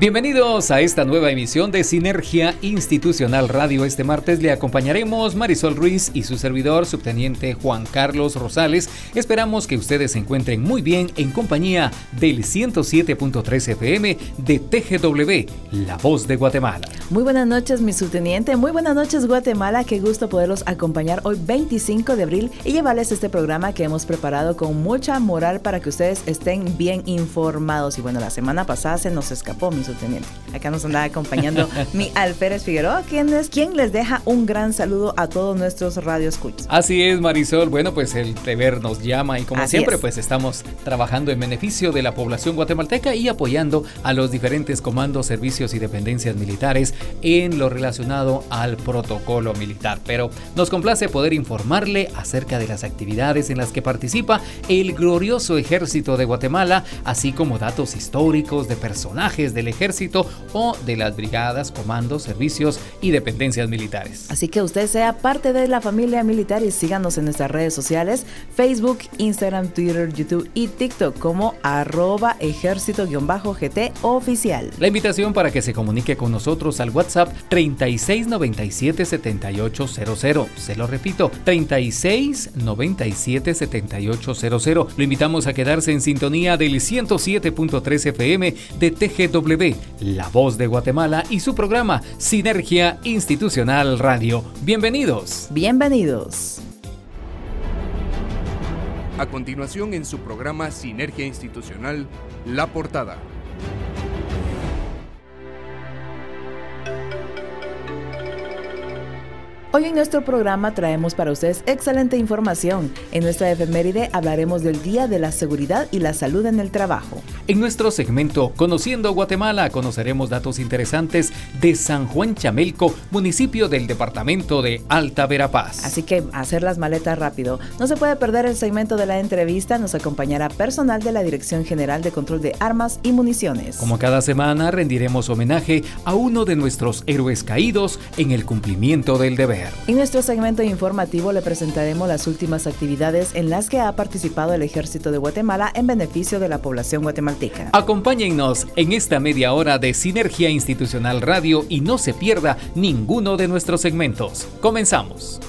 Bienvenidos a esta nueva emisión de Sinergia Institucional Radio. Este martes le acompañaremos Marisol Ruiz y su servidor, subteniente Juan Carlos Rosales. Esperamos que ustedes se encuentren muy bien en compañía del 107.3 FM de TGW, La Voz de Guatemala. Muy buenas noches, mi subteniente. Muy buenas noches, Guatemala. Qué gusto poderlos acompañar hoy 25 de abril y llevarles este programa que hemos preparado con mucha moral para que ustedes estén bien informados. Y bueno, la semana pasada se nos escapó, mi teniente. Acá nos anda acompañando mi Alférez Figueroa, quien es quien les deja un gran saludo a todos nuestros radioescuchos. Así es, Marisol. Bueno, pues el deber nos llama y como siempre, pues estamos trabajando en beneficio de la población guatemalteca y apoyando a los diferentes comandos, servicios y dependencias militares en lo relacionado al protocolo militar. Pero nos complace poder informarle acerca de las actividades en las que participa el glorioso ejército de Guatemala, así como datos históricos de personajes del ejército ejército o de las brigadas, comandos, servicios y dependencias militares. Así que usted sea parte de la familia militar y síganos en nuestras redes sociales, Facebook, Instagram, Twitter, YouTube y TikTok como arroba ejército-gt oficial. La invitación para que se comunique con nosotros al WhatsApp 3697-7800. Se lo repito, 3697-7800. Lo invitamos a quedarse en sintonía del 107.3 FM de TGW la Voz de Guatemala y su programa Sinergia Institucional Radio. Bienvenidos. Bienvenidos. A continuación en su programa Sinergia Institucional, La Portada. Hoy en nuestro programa traemos para ustedes excelente información. En nuestra efeméride hablaremos del Día de la Seguridad y la Salud en el Trabajo. En nuestro segmento Conociendo Guatemala conoceremos datos interesantes de San Juan Chamelco, municipio del departamento de Alta Verapaz. Así que hacer las maletas rápido. No se puede perder el segmento de la entrevista. Nos acompañará personal de la Dirección General de Control de Armas y Municiones. Como cada semana rendiremos homenaje a uno de nuestros héroes caídos en el cumplimiento del deber. En nuestro segmento informativo le presentaremos las últimas actividades en las que ha participado el Ejército de Guatemala en beneficio de la población guatemalteca. Acompáñennos en esta media hora de Sinergia Institucional Radio y no se pierda ninguno de nuestros segmentos. Comenzamos.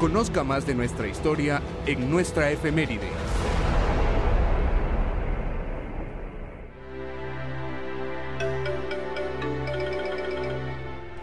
Conozca más de nuestra historia en nuestra efeméride.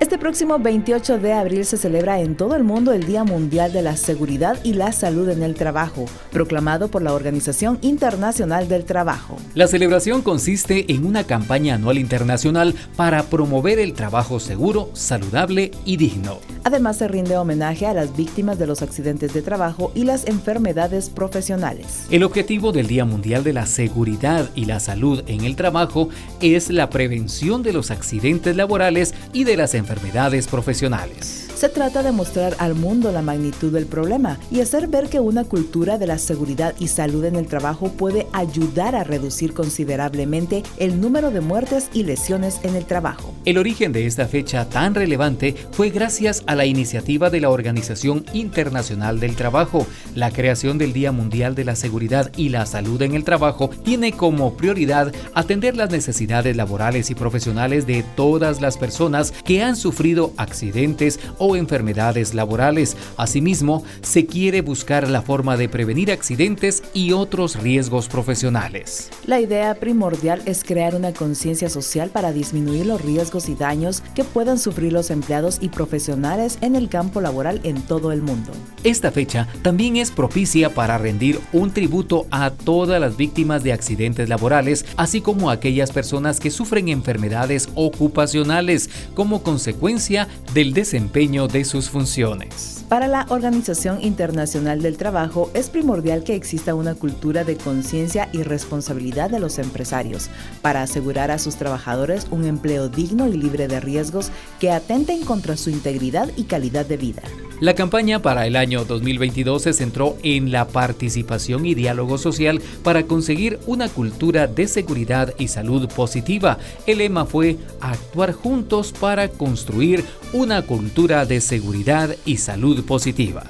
Este próximo 28 de abril se celebra en todo el mundo el Día Mundial de la Seguridad y la Salud en el Trabajo, proclamado por la Organización Internacional del Trabajo. La celebración consiste en una campaña anual internacional para promover el trabajo seguro, saludable y digno. Además se rinde homenaje a las víctimas de los accidentes de trabajo y las enfermedades profesionales. El objetivo del Día Mundial de la Seguridad y la Salud en el Trabajo es la prevención de los accidentes laborales y de las enfermedades enfermedades profesionales. Se trata de mostrar al mundo la magnitud del problema y hacer ver que una cultura de la seguridad y salud en el trabajo puede ayudar a reducir considerablemente el número de muertes y lesiones en el trabajo. El origen de esta fecha tan relevante fue gracias a la iniciativa de la Organización Internacional del Trabajo. La creación del Día Mundial de la Seguridad y la Salud en el Trabajo tiene como prioridad atender las necesidades laborales y profesionales de todas las personas que han sufrido accidentes o enfermedades laborales. Asimismo, se quiere buscar la forma de prevenir accidentes y otros riesgos profesionales. La idea primordial es crear una conciencia social para disminuir los riesgos y daños que puedan sufrir los empleados y profesionales en el campo laboral en todo el mundo. Esta fecha también es propicia para rendir un tributo a todas las víctimas de accidentes laborales, así como a aquellas personas que sufren enfermedades ocupacionales como consecuencia del desempeño de sus funciones. Para la Organización Internacional del Trabajo es primordial que exista una cultura de conciencia y responsabilidad de los empresarios para asegurar a sus trabajadores un empleo digno y libre de riesgos que atenten contra su integridad y calidad de vida. La campaña para el año 2022 se centró en la participación y diálogo social para conseguir una cultura de seguridad y salud positiva. El lema fue actuar juntos para construir una cultura de seguridad y salud positiva.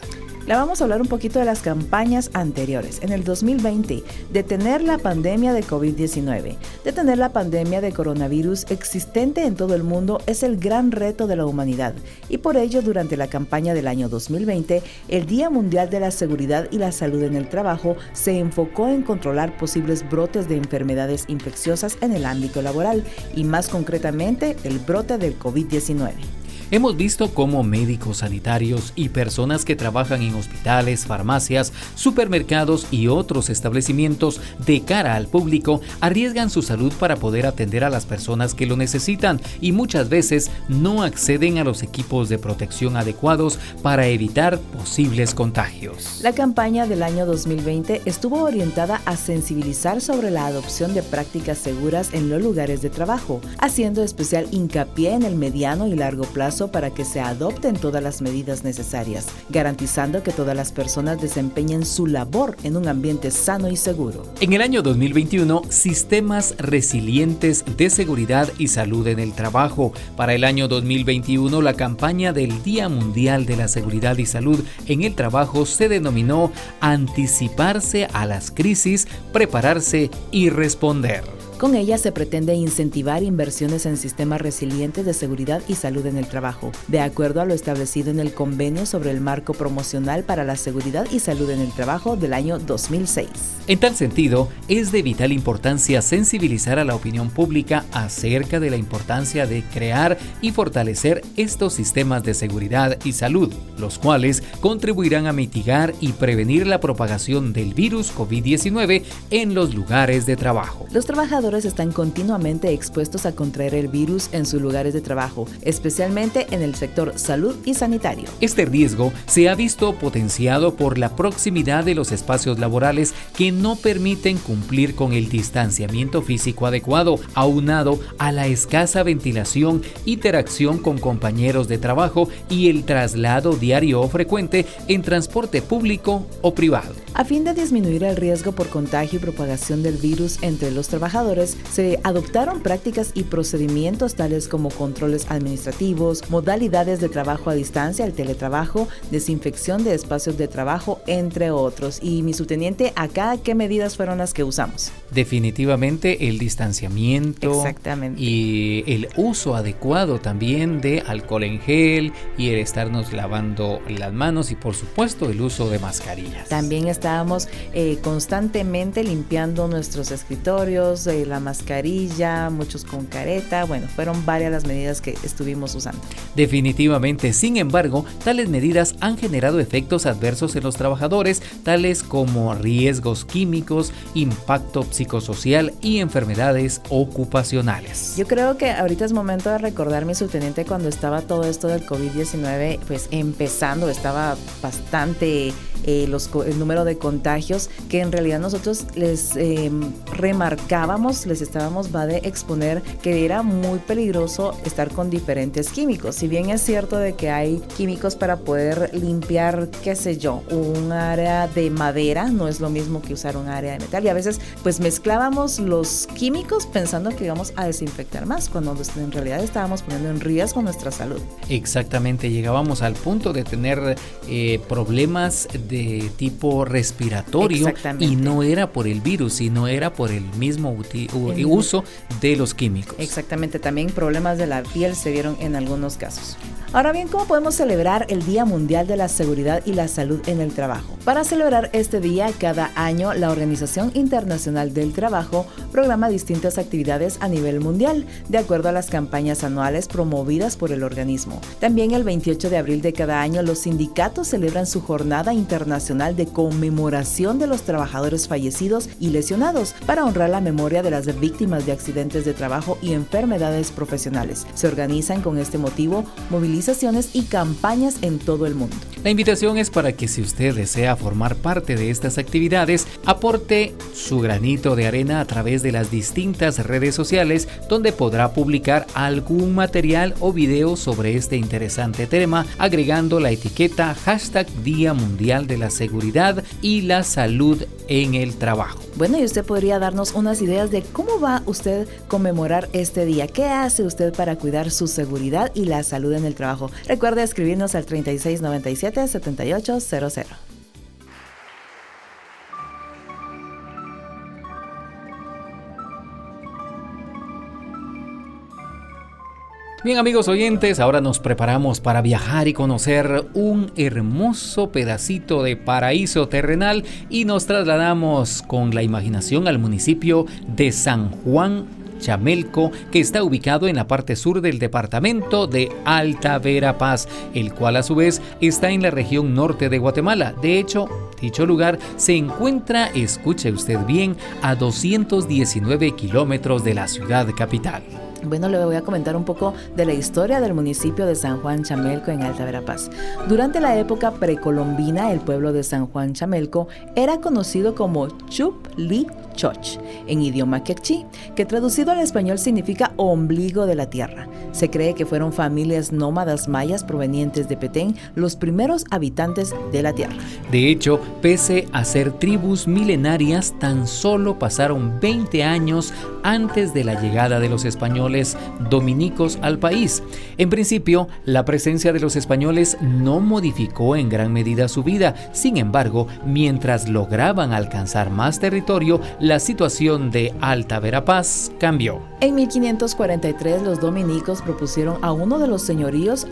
La vamos a hablar un poquito de las campañas anteriores. En el 2020, detener la pandemia de COVID-19. Detener la pandemia de coronavirus existente en todo el mundo es el gran reto de la humanidad y por ello durante la campaña del año 2020, el Día Mundial de la Seguridad y la Salud en el Trabajo se enfocó en controlar posibles brotes de enfermedades infecciosas en el ámbito laboral y más concretamente el brote del COVID-19. Hemos visto cómo médicos sanitarios y personas que trabajan en hospitales, farmacias, supermercados y otros establecimientos de cara al público arriesgan su salud para poder atender a las personas que lo necesitan y muchas veces no acceden a los equipos de protección adecuados para evitar posibles contagios. La campaña del año 2020 estuvo orientada a sensibilizar sobre la adopción de prácticas seguras en los lugares de trabajo, haciendo especial hincapié en el mediano y largo plazo para que se adopten todas las medidas necesarias, garantizando que todas las personas desempeñen su labor en un ambiente sano y seguro. En el año 2021, sistemas resilientes de seguridad y salud en el trabajo. Para el año 2021, la campaña del Día Mundial de la Seguridad y Salud en el Trabajo se denominó Anticiparse a las crisis, prepararse y responder. Con ella se pretende incentivar inversiones en sistemas resilientes de seguridad y salud en el trabajo, de acuerdo a lo establecido en el convenio sobre el marco promocional para la seguridad y salud en el trabajo del año 2006. En tal sentido, es de vital importancia sensibilizar a la opinión pública acerca de la importancia de crear y fortalecer estos sistemas de seguridad y salud, los cuales contribuirán a mitigar y prevenir la propagación del virus COVID-19 en los lugares de trabajo. Los trabajadores están continuamente expuestos a contraer el virus en sus lugares de trabajo, especialmente en el sector salud y sanitario. Este riesgo se ha visto potenciado por la proximidad de los espacios laborales que no permiten cumplir con el distanciamiento físico adecuado, aunado a la escasa ventilación, interacción con compañeros de trabajo y el traslado diario o frecuente en transporte público o privado. A fin de disminuir el riesgo por contagio y propagación del virus entre los trabajadores, se adoptaron prácticas y procedimientos tales como controles administrativos, modalidades de trabajo a distancia, el teletrabajo, desinfección de espacios de trabajo, entre otros. Y mi subteniente, acá, ¿qué medidas fueron las que usamos? Definitivamente el distanciamiento y el uso adecuado también de alcohol en gel y el estarnos lavando las manos y por supuesto el uso de mascarillas. También estábamos eh, constantemente limpiando nuestros escritorios, eh, la mascarilla, muchos con careta, bueno, fueron varias las medidas que estuvimos usando. Definitivamente, sin embargo, tales medidas han generado efectos adversos en los trabajadores, tales como riesgos químicos, impacto psicosocial y enfermedades ocupacionales. Yo creo que ahorita es momento de recordar, mi subteniente, cuando estaba todo esto del COVID-19, pues empezando, estaba bastante eh, los, el número de contagios que en realidad nosotros les eh, remarcábamos, les estábamos va de exponer que era muy peligroso estar con diferentes químicos. Si bien es cierto de que hay químicos para poder limpiar, qué sé yo, un área de madera, no es lo mismo que usar un área de metal. Y a veces pues mezclábamos los químicos pensando que íbamos a desinfectar más, cuando en realidad estábamos poniendo en riesgo nuestra salud. Exactamente, llegábamos al punto de tener eh, problemas de tipo respiratorio y no era por el virus, sino era por el mismo uso de los químicos. Exactamente, también problemas de la piel se vieron en algunos casos. Ahora bien, ¿cómo podemos celebrar el Día Mundial de la Seguridad y la Salud en el Trabajo? Para celebrar este día, cada año la Organización Internacional del Trabajo programa distintas actividades a nivel mundial, de acuerdo a las campañas anuales promovidas por el organismo. También el 28 de abril de cada año los sindicatos celebran su jornada internacional de conmemoración de los trabajadores fallecidos y lesionados para honrar la memoria de las víctimas de accidentes de trabajo y enfermedades profesionales. Se organizan con este motivo movilizaciones y campañas en todo el mundo. La invitación es para que si usted desea formar parte de estas actividades, aporte su granito de arena a través de las distintas redes sociales donde podrá publicar algún material o video sobre este interesante tema, agregando la etiqueta hashtag Día Mundial de la Seguridad y la Salud en el Trabajo. Bueno, y usted podría darnos unas ideas de cómo va usted conmemorar este día. ¿Qué hace usted para cuidar su seguridad y la salud en el trabajo? Recuerde escribirnos al 3697 Bien amigos oyentes, ahora nos preparamos para viajar y conocer un hermoso pedacito de paraíso terrenal y nos trasladamos con la imaginación al municipio de San Juan Chamelco, que está ubicado en la parte sur del departamento de Alta Verapaz, el cual a su vez está en la región norte de Guatemala. De hecho, dicho lugar se encuentra, escuche usted bien, a 219 kilómetros de la ciudad capital. Bueno, le voy a comentar un poco de la historia del municipio de San Juan Chamelco en Alta Verapaz. Durante la época precolombina, el pueblo de San Juan Chamelco era conocido como Chup Li Choch, en idioma quechí, que traducido al español significa ombligo de la tierra. Se cree que fueron familias nómadas mayas provenientes de Petén los primeros habitantes de la tierra. De hecho, pese a ser tribus milenarias, tan solo pasaron 20 años antes de la llegada de los españoles dominicos al país. En principio, la presencia de los españoles no modificó en gran medida su vida. Sin embargo, mientras lograban alcanzar más territorio, la situación de Alta Verapaz cambió. En 1543 los dominicos propusieron a uno de los señoríos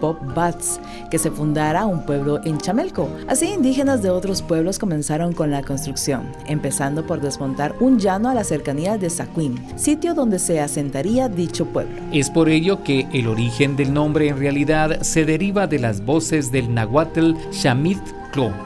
Pop Bats que se fundara un pueblo en Chamelco. Así indígenas de otros pueblos comenzaron con la construcción, empezando por desmontar un llano a la cercanía de Saquim, sitio donde se asentaría dicho pueblo. Es por ello que el origen del nombre en realidad se deriva de las voces del nahuatl Shamit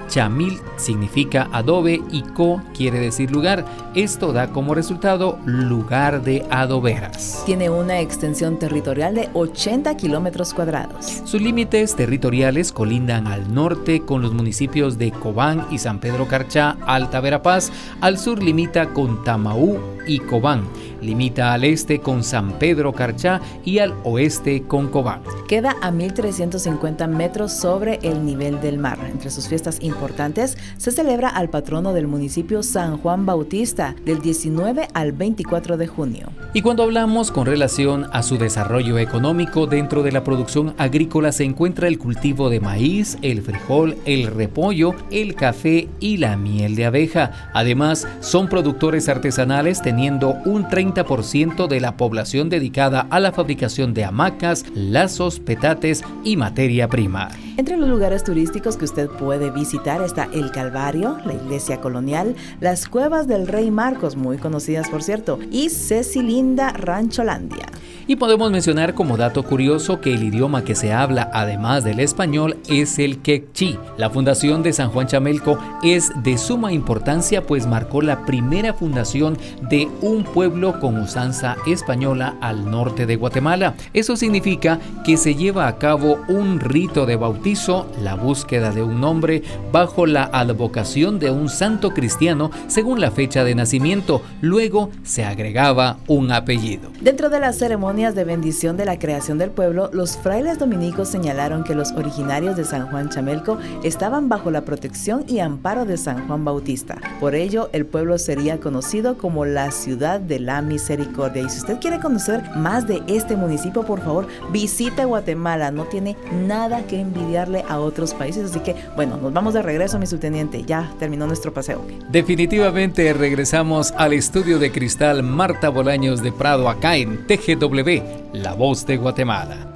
Chamil significa adobe y co quiere decir lugar. Esto da como resultado lugar de adoberas. Tiene una extensión territorial de 80 kilómetros cuadrados. Sus límites territoriales colindan al norte con los municipios de Cobán y San Pedro Carchá, Alta Verapaz. Al sur limita con Tamaú y Cobán. Limita al este con San Pedro Carchá y al oeste con Cobán. Queda a 1350 metros sobre el nivel del mar. Entre sus fiestas importantes se celebra al patrono del municipio San Juan Bautista del 19 al 24 de junio. Y cuando hablamos con relación a su desarrollo económico dentro de la producción agrícola se encuentra el cultivo de maíz, el frijol, el repollo, el café y la miel de abeja. Además, son productores artesanales teniendo un 30 30% de la población dedicada a la fabricación de hamacas, lazos, petates y materia prima. Entre los lugares turísticos que usted puede visitar está el Calvario, la iglesia colonial, las cuevas del Rey Marcos, muy conocidas por cierto, y Cecilinda Rancholandia. Y podemos mencionar como dato curioso que el idioma que se habla además del español es el quechí. La fundación de San Juan Chamelco es de suma importancia pues marcó la primera fundación de un pueblo con usanza española al norte de Guatemala. Eso significa que se lleva a cabo un rito de bautizo, la búsqueda de un nombre bajo la advocación de un santo cristiano según la fecha de nacimiento. Luego se agregaba un apellido. Dentro de la ceremonia de bendición de la creación del pueblo, los frailes dominicos señalaron que los originarios de San Juan Chamelco estaban bajo la protección y amparo de San Juan Bautista. Por ello, el pueblo sería conocido como la ciudad de la misericordia. Y si usted quiere conocer más de este municipio, por favor, visite Guatemala. No tiene nada que envidiarle a otros países. Así que, bueno, nos vamos de regreso, mi subteniente. Ya terminó nuestro paseo. Definitivamente regresamos al estudio de cristal Marta Bolaños de Prado acá en TGW la Voz de Guatemala.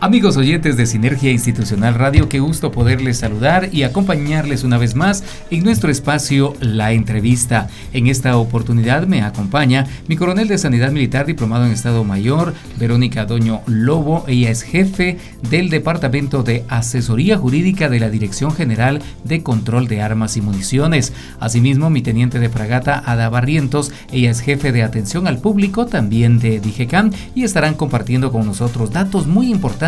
Amigos oyentes de Sinergia Institucional Radio, qué gusto poderles saludar y acompañarles una vez más en nuestro espacio La Entrevista. En esta oportunidad me acompaña mi coronel de Sanidad Militar diplomado en Estado Mayor, Verónica Doño Lobo. Ella es jefe del Departamento de Asesoría Jurídica de la Dirección General de Control de Armas y Municiones. Asimismo, mi teniente de fragata Ada Barrientos, ella es jefe de atención al público también de DIGECAM y estarán compartiendo con nosotros datos muy importantes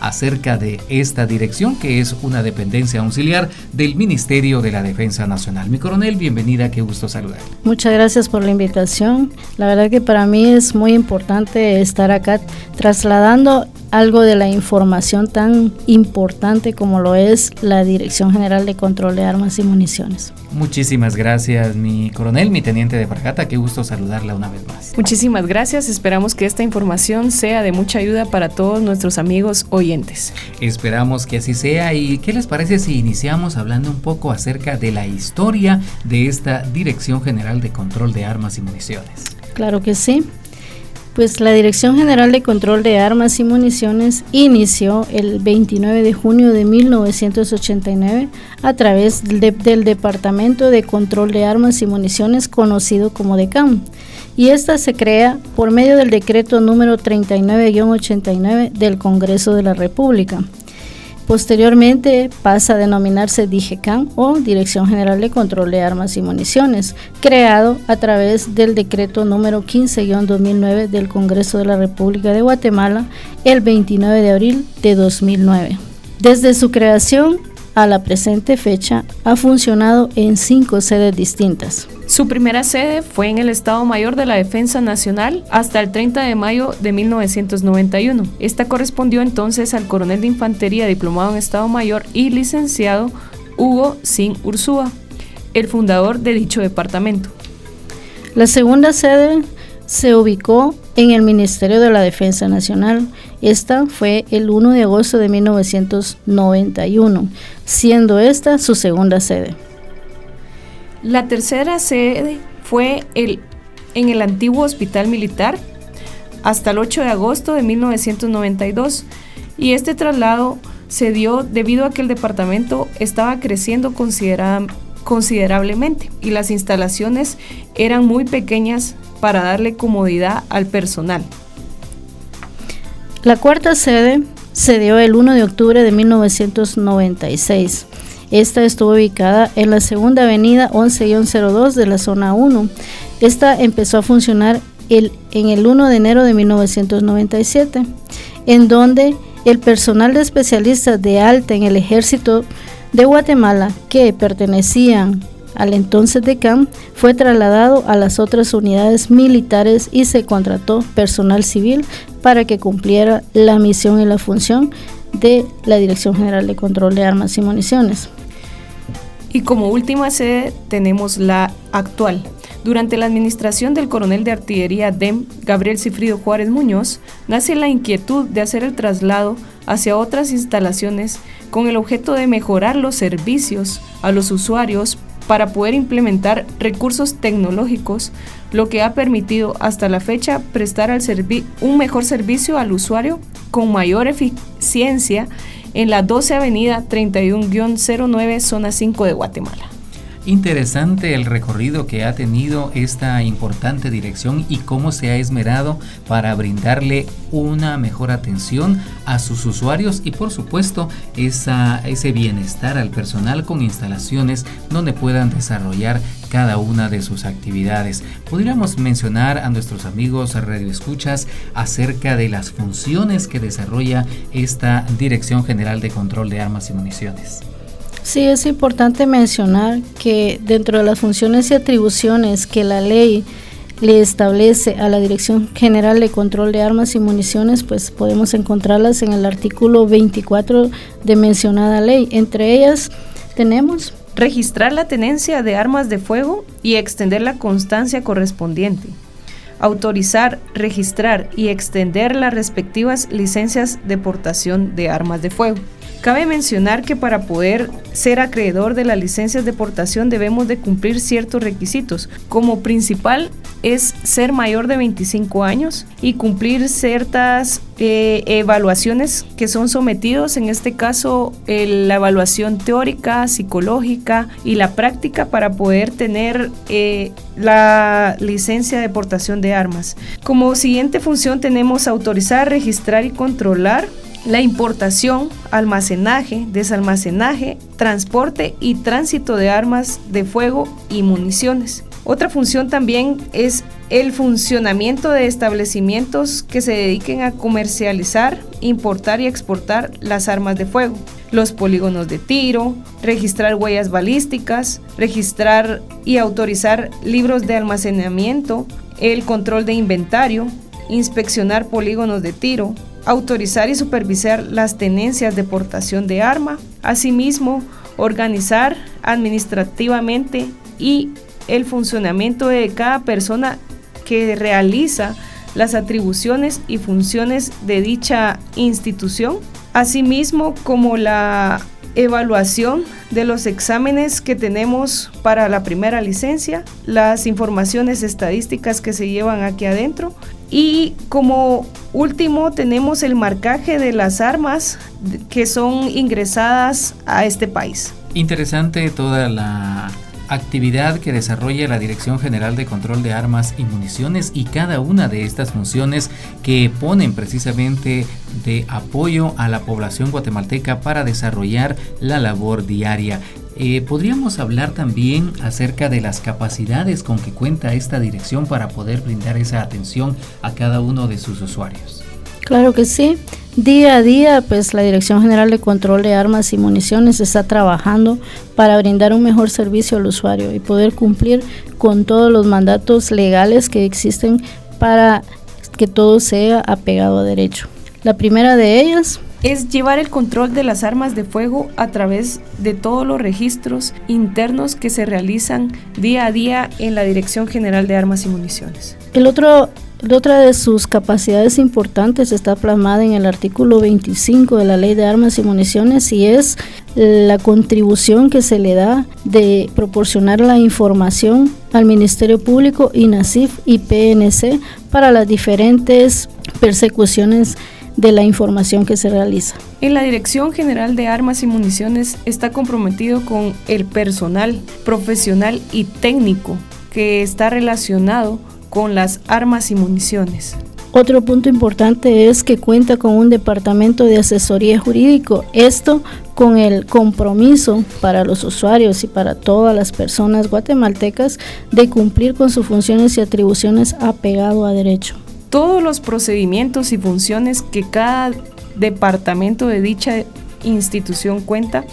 acerca de esta dirección, que es una dependencia auxiliar del Ministerio de la Defensa Nacional. Mi coronel, bienvenida, qué gusto saludar. Muchas gracias por la invitación. La verdad que para mí es muy importante estar acá trasladando algo de la información tan importante como lo es la Dirección General de Control de Armas y Municiones. Muchísimas gracias, mi coronel, mi teniente de fragata. Qué gusto saludarla una vez más. Muchísimas gracias. Esperamos que esta información sea de mucha ayuda para todos nuestros amigos oyentes. Esperamos que así sea. ¿Y qué les parece si iniciamos hablando un poco acerca de la historia de esta Dirección General de Control de Armas y Municiones? Claro que sí. Pues la Dirección General de Control de Armas y Municiones inició el 29 de junio de 1989 a través del Departamento de Control de Armas y Municiones conocido como DECAM y esta se crea por medio del decreto número 39-89 del Congreso de la República. Posteriormente pasa a denominarse DIGECAM o Dirección General de Control de Armas y Municiones, creado a través del decreto número 15-2009 del Congreso de la República de Guatemala el 29 de abril de 2009. Desde su creación a la presente fecha ha funcionado en cinco sedes distintas. Su primera sede fue en el Estado Mayor de la Defensa Nacional hasta el 30 de mayo de 1991. Esta correspondió entonces al coronel de infantería diplomado en Estado Mayor y licenciado Hugo Sin Ursúa, el fundador de dicho departamento. La segunda sede se ubicó en el Ministerio de la Defensa Nacional. Esta fue el 1 de agosto de 1991, siendo esta su segunda sede. La tercera sede fue el, en el antiguo Hospital Militar hasta el 8 de agosto de 1992 y este traslado se dio debido a que el departamento estaba creciendo considerablemente y las instalaciones eran muy pequeñas para darle comodidad al personal. La cuarta sede se dio el 1 de octubre de 1996 esta estuvo ubicada en la segunda avenida 11-02 de la zona 1. Esta empezó a funcionar el, en el 1 de enero de 1997, en donde el personal de especialistas de alta en el ejército de Guatemala que pertenecían al entonces de CAM fue trasladado a las otras unidades militares y se contrató personal civil para que cumpliera la misión y la función de la Dirección General de Control de Armas y Municiones. Y como última sede tenemos la actual. Durante la administración del coronel de artillería DEM, Gabriel Cifrido Juárez Muñoz, nace la inquietud de hacer el traslado hacia otras instalaciones con el objeto de mejorar los servicios a los usuarios para poder implementar recursos tecnológicos, lo que ha permitido hasta la fecha prestar un mejor servicio al usuario con mayor eficiencia en la 12 Avenida 31-09, zona 5 de Guatemala. Interesante el recorrido que ha tenido esta importante dirección y cómo se ha esmerado para brindarle una mejor atención a sus usuarios y por supuesto ese bienestar al personal con instalaciones donde puedan desarrollar cada una de sus actividades. Podríamos mencionar a nuestros amigos radioescuchas acerca de las funciones que desarrolla esta Dirección General de Control de Armas y Municiones. Sí, es importante mencionar que dentro de las funciones y atribuciones que la ley le establece a la Dirección General de Control de Armas y Municiones, pues podemos encontrarlas en el artículo 24 de mencionada ley. Entre ellas tenemos registrar la tenencia de armas de fuego y extender la constancia correspondiente. Autorizar, registrar y extender las respectivas licencias de portación de armas de fuego Cabe mencionar que para poder ser acreedor de las licencias de portación debemos de cumplir ciertos requisitos. Como principal es ser mayor de 25 años y cumplir ciertas eh, evaluaciones que son sometidos, en este caso la evaluación teórica, psicológica y la práctica para poder tener eh, la licencia de portación de armas. Como siguiente función tenemos autorizar, registrar y controlar la importación, almacenaje, desalmacenaje, transporte y tránsito de armas de fuego y municiones. Otra función también es el funcionamiento de establecimientos que se dediquen a comercializar, importar y exportar las armas de fuego, los polígonos de tiro, registrar huellas balísticas, registrar y autorizar libros de almacenamiento, el control de inventario, inspeccionar polígonos de tiro, autorizar y supervisar las tenencias de portación de arma, asimismo organizar administrativamente y el funcionamiento de cada persona que realiza las atribuciones y funciones de dicha institución, asimismo como la evaluación de los exámenes que tenemos para la primera licencia, las informaciones estadísticas que se llevan aquí adentro y como último tenemos el marcaje de las armas que son ingresadas a este país. Interesante toda la actividad que desarrolla la Dirección General de Control de Armas y Municiones y cada una de estas funciones que ponen precisamente de apoyo a la población guatemalteca para desarrollar la labor diaria. Eh, podríamos hablar también acerca de las capacidades con que cuenta esta dirección para poder brindar esa atención a cada uno de sus usuarios. Claro que sí. Día a día, pues la Dirección General de Control de Armas y Municiones está trabajando para brindar un mejor servicio al usuario y poder cumplir con todos los mandatos legales que existen para que todo sea apegado a derecho. La primera de ellas es llevar el control de las armas de fuego a través de todos los registros internos que se realizan día a día en la Dirección General de Armas y Municiones. El otro otra de sus capacidades importantes está plasmada en el artículo 25 de la Ley de Armas y Municiones y es la contribución que se le da de proporcionar la información al Ministerio Público, INASIF y PNC para las diferentes persecuciones de la información que se realiza. En la Dirección General de Armas y Municiones está comprometido con el personal profesional y técnico que está relacionado con las armas y municiones. Otro punto importante es que cuenta con un departamento de asesoría jurídico. Esto con el compromiso para los usuarios y para todas las personas guatemaltecas de cumplir con sus funciones y atribuciones apegado a derecho. Todos los procedimientos y funciones que cada departamento de dicha institución cuenta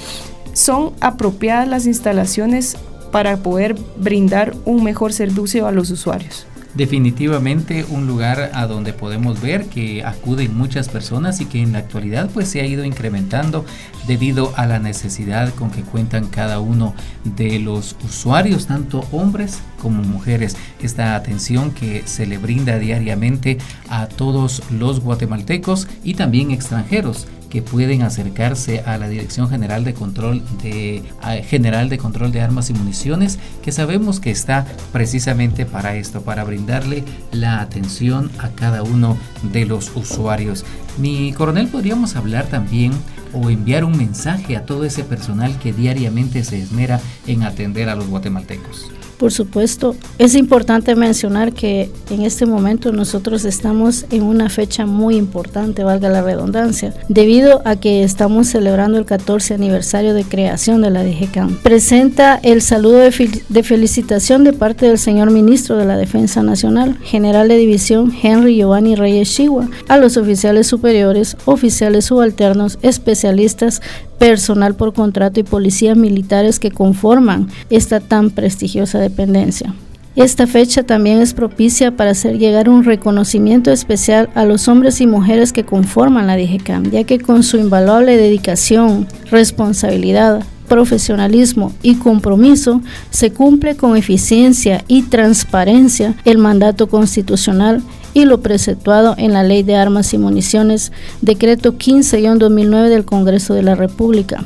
son apropiadas las instalaciones para poder brindar un mejor servicio a los usuarios definitivamente un lugar a donde podemos ver que acuden muchas personas y que en la actualidad pues se ha ido incrementando debido a la necesidad con que cuentan cada uno de los usuarios, tanto hombres como mujeres. Esta atención que se le brinda diariamente a todos los guatemaltecos y también extranjeros que pueden acercarse a la Dirección General de Control de General de Control de Armas y Municiones, que sabemos que está precisamente para esto, para brindarle la atención a cada uno de los usuarios. Mi coronel, podríamos hablar también o enviar un mensaje a todo ese personal que diariamente se esmera en atender a los guatemaltecos. Por supuesto, es importante mencionar que en este momento nosotros estamos en una fecha muy importante, valga la redundancia, debido a que estamos celebrando el 14 aniversario de creación de la DGCAM. Presenta el saludo de, felicitación de parte del señor ministro de la Defensa Nacional, general de división Henry Giovanni Reyes Chihuahua, a los oficiales superiores, oficiales subalternos, especialistas, personal por contrato y policías militares que conforman esta tan prestigiosa dependencia. Esta fecha también es propicia para hacer llegar un reconocimiento especial a los hombres y mujeres que conforman la DGCAM, ya que con su invaluable dedicación, responsabilidad, profesionalismo y compromiso, se cumple con eficiencia y transparencia el mandato constitucional y lo preceptuado en la Ley de Armas y Municiones, decreto 15-2009 del Congreso de la República,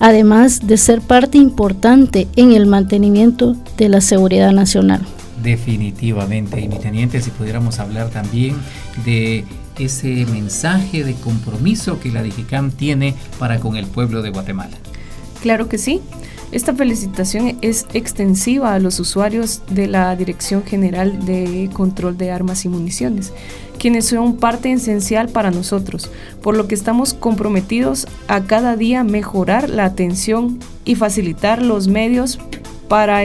además de ser parte importante en el mantenimiento de la seguridad nacional. Definitivamente, y mi teniente, si pudiéramos hablar también de ese mensaje de compromiso que la DIGICAM tiene para con el pueblo de Guatemala. Claro que sí. Esta felicitación es extensiva a los usuarios de la Dirección General de Control de Armas y Municiones, quienes son parte esencial para nosotros, por lo que estamos comprometidos a cada día mejorar la atención y facilitar los medios para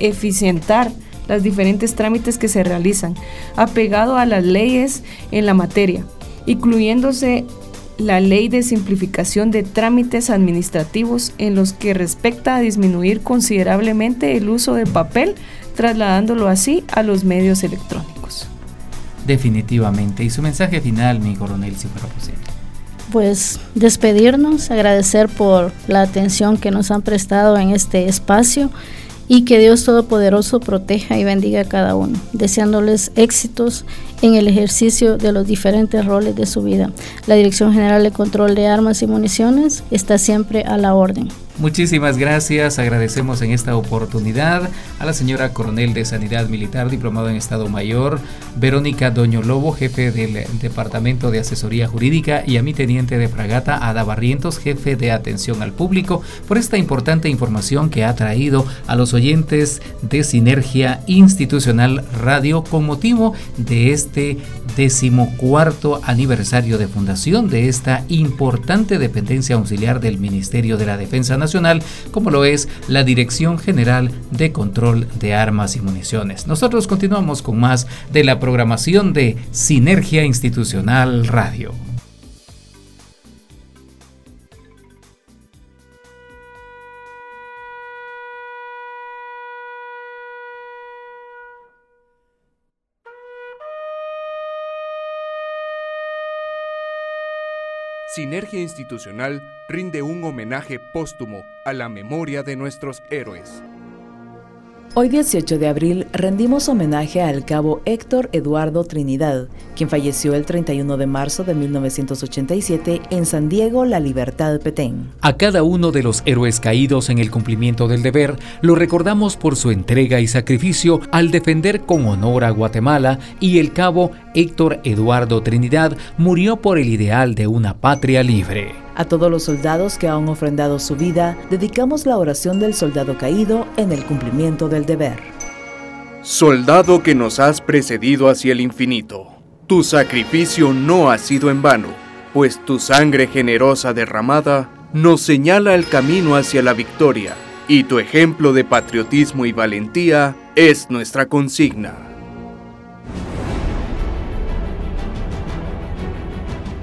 eficientar los diferentes trámites que se realizan, apegado a las leyes en la materia, incluyéndose la ley de simplificación de trámites administrativos en los que respecta a disminuir considerablemente el uso de papel, trasladándolo así a los medios electrónicos. Definitivamente. ¿Y su mensaje final, mi coronel, si fuera posible? Pues despedirnos, agradecer por la atención que nos han prestado en este espacio y que Dios Todopoderoso proteja y bendiga a cada uno, deseándoles éxitos en el ejercicio de los diferentes roles de su vida. La Dirección General de Control de Armas y Municiones está siempre a la orden. Muchísimas gracias. Agradecemos en esta oportunidad a la señora coronel de Sanidad Militar, diplomado en Estado Mayor, Verónica Doño Lobo, jefe del Departamento de Asesoría Jurídica, y a mi teniente de fragata, Ada Barrientos, jefe de Atención al Público, por esta importante información que ha traído a los oyentes de Sinergia Institucional Radio con motivo de este decimocuarto aniversario de fundación de esta importante dependencia auxiliar del Ministerio de la Defensa Nacional, como lo es la Dirección General de Control de Armas y Municiones. Nosotros continuamos con más de la programación de Sinergia Institucional Radio. Sinergia Institucional rinde un homenaje póstumo a la memoria de nuestros héroes. Hoy 18 de abril rendimos homenaje al cabo Héctor Eduardo Trinidad, quien falleció el 31 de marzo de 1987 en San Diego, La Libertad, Petén. A cada uno de los héroes caídos en el cumplimiento del deber lo recordamos por su entrega y sacrificio al defender con honor a Guatemala y el cabo Héctor Eduardo Trinidad murió por el ideal de una patria libre. A todos los soldados que han ofrendado su vida, dedicamos la oración del soldado caído en el cumplimiento del deber. Soldado que nos has precedido hacia el infinito, tu sacrificio no ha sido en vano, pues tu sangre generosa derramada nos señala el camino hacia la victoria, y tu ejemplo de patriotismo y valentía es nuestra consigna.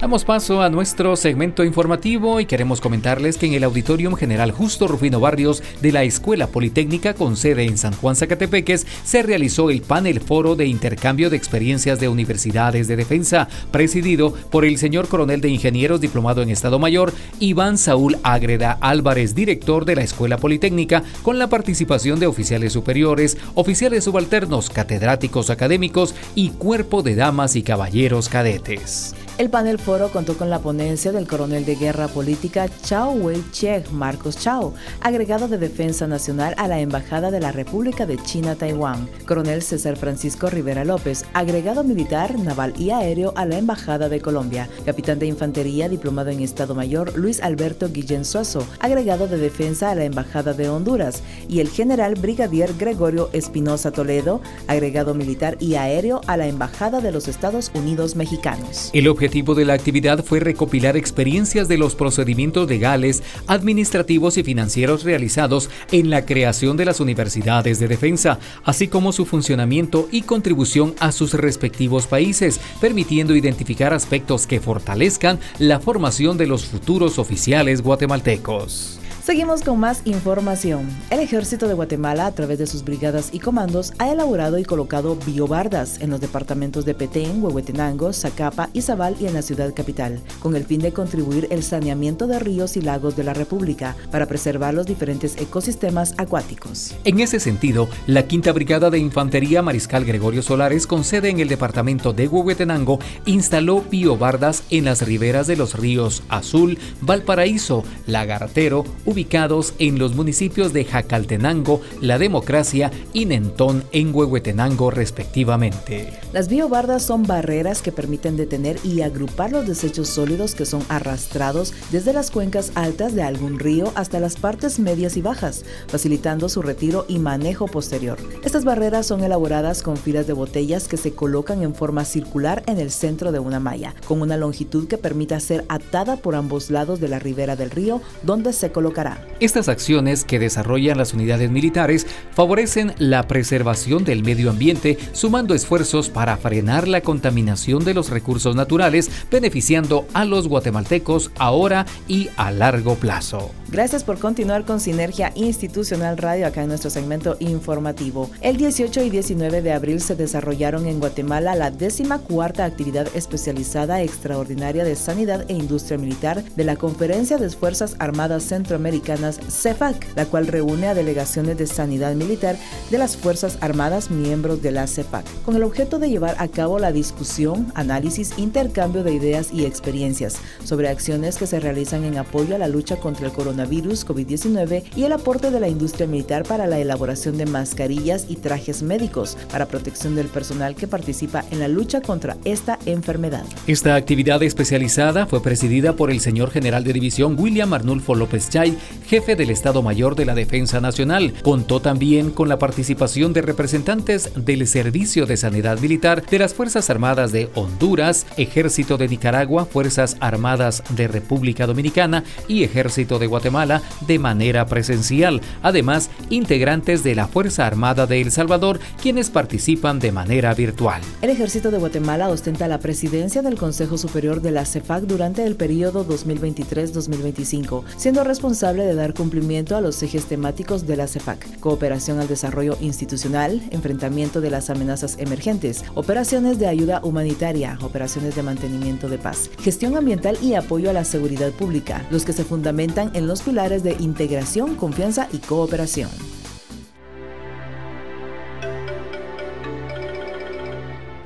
Damos paso a nuestro segmento informativo y queremos comentarles que en el Auditorium General Justo Rufino Barrios de la Escuela Politécnica con sede en San Juan Zacatepeques se realizó el panel foro de intercambio de experiencias de universidades de defensa, presidido por el señor coronel de ingenieros diplomado en Estado Mayor, Iván Saúl Ágreda Álvarez, director de la Escuela Politécnica, con la participación de oficiales superiores, oficiales subalternos, catedráticos académicos y cuerpo de damas y caballeros cadetes. El panel foro contó con la ponencia del coronel de guerra política Chao Wei-cheng Marcos Chao, agregado de Defensa Nacional a la Embajada de la República de China-Taiwán, coronel César Francisco Rivera López, agregado militar, naval y aéreo a la Embajada de Colombia, capitán de Infantería diplomado en Estado Mayor Luis Alberto Guillén Suazo, agregado de Defensa a la Embajada de Honduras, y el general brigadier Gregorio Espinosa Toledo, agregado militar y aéreo a la Embajada de los Estados Unidos Mexicanos. El objetivo objetivo de la actividad fue recopilar experiencias de los procedimientos legales, administrativos y financieros realizados en la creación de las universidades de defensa, así como su funcionamiento y contribución a sus respectivos países, permitiendo identificar aspectos que fortalezcan la formación de los futuros oficiales guatemaltecos. Seguimos con más información. El ejército de Guatemala, a través de sus brigadas y comandos, ha elaborado y colocado biobardas en los departamentos de Petén, Huehuetenango, Zacapa, Izabal y en la ciudad capital, con el fin de contribuir el saneamiento de ríos y lagos de la República para preservar los diferentes ecosistemas acuáticos. En ese sentido, la Quinta Brigada de Infantería Mariscal Gregorio Solares, con sede en el departamento de Huehuetenango, instaló biobardas en las riberas de los ríos Azul, Valparaíso, Lagartero, ubicados en los municipios de Jacaltenango, La Democracia y Nentón en Huehuetenango respectivamente. Las biobardas son barreras que permiten detener y agrupar los desechos sólidos que son arrastrados desde las cuencas altas de algún río hasta las partes medias y bajas, facilitando su retiro y manejo posterior. Estas barreras son elaboradas con filas de botellas que se colocan en forma circular en el centro de una malla, con una longitud que permita ser atada por ambos lados de la ribera del río donde se coloca estas acciones que desarrollan las unidades militares favorecen la preservación del medio ambiente, sumando esfuerzos para frenar la contaminación de los recursos naturales, beneficiando a los guatemaltecos ahora y a largo plazo. Gracias por continuar con Sinergia Institucional Radio acá en nuestro segmento informativo. El 18 y 19 de abril se desarrollaron en Guatemala la décima cuarta actividad especializada extraordinaria de Sanidad e Industria Militar de la Conferencia de Fuerzas Armadas Centroamericanas CEFAC, la cual reúne a delegaciones de sanidad militar de las Fuerzas Armadas miembros de la CEFAC, con el objeto de llevar a cabo la discusión, análisis, intercambio de ideas y experiencias sobre acciones que se realizan en apoyo a la lucha contra el coronavirus virus COVID-19 y el aporte de la industria militar para la elaboración de mascarillas y trajes médicos para protección del personal que participa en la lucha contra esta enfermedad. Esta actividad especializada fue presidida por el señor general de división William Arnulfo López Chay, jefe del Estado Mayor de la Defensa Nacional. Contó también con la participación de representantes del Servicio de Sanidad Militar de las Fuerzas Armadas de Honduras, Ejército de Nicaragua, Fuerzas Armadas de República Dominicana y Ejército de Guatemala de manera presencial. Además, integrantes de la Fuerza Armada de El Salvador, quienes participan de manera virtual. El Ejército de Guatemala ostenta la presidencia del Consejo Superior de la CEFAC durante el periodo 2023-2025, siendo responsable de dar cumplimiento a los ejes temáticos de la CEFAC, cooperación al desarrollo institucional, enfrentamiento de las amenazas emergentes, operaciones de ayuda humanitaria, operaciones de mantenimiento de paz, gestión ambiental y apoyo a la seguridad pública, los que se fundamentan en los pilares de integración, confianza y cooperación.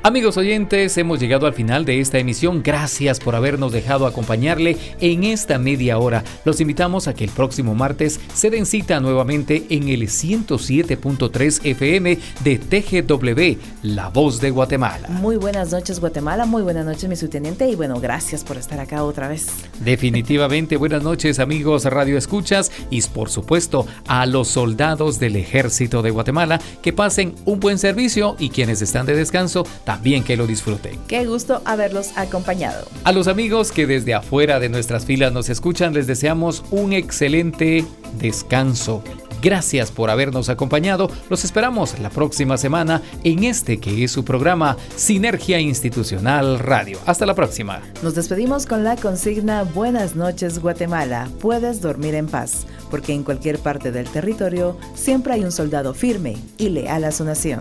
Amigos oyentes, hemos llegado al final de esta emisión. Gracias por habernos dejado acompañarle en esta media hora. Los invitamos a que el próximo martes se den cita nuevamente en el 107.3 FM de TGW, La Voz de Guatemala. Muy buenas noches Guatemala, muy buenas noches mi subteniente y bueno, gracias por estar acá otra vez. Definitivamente buenas noches amigos Radio Escuchas y por supuesto a los soldados del Ejército de Guatemala que pasen un buen servicio y quienes están de descanso también que lo disfruten. Qué gusto haberlos acompañado. A los amigos que desde afuera de nuestras filas nos escuchan, les deseamos un excelente descanso. Gracias por habernos acompañado. Los esperamos la próxima semana en este que es su programa Sinergia Institucional Radio. Hasta la próxima. Nos despedimos con la consigna Buenas noches Guatemala. Puedes dormir en paz, porque en cualquier parte del territorio siempre hay un soldado firme y leal a su nación.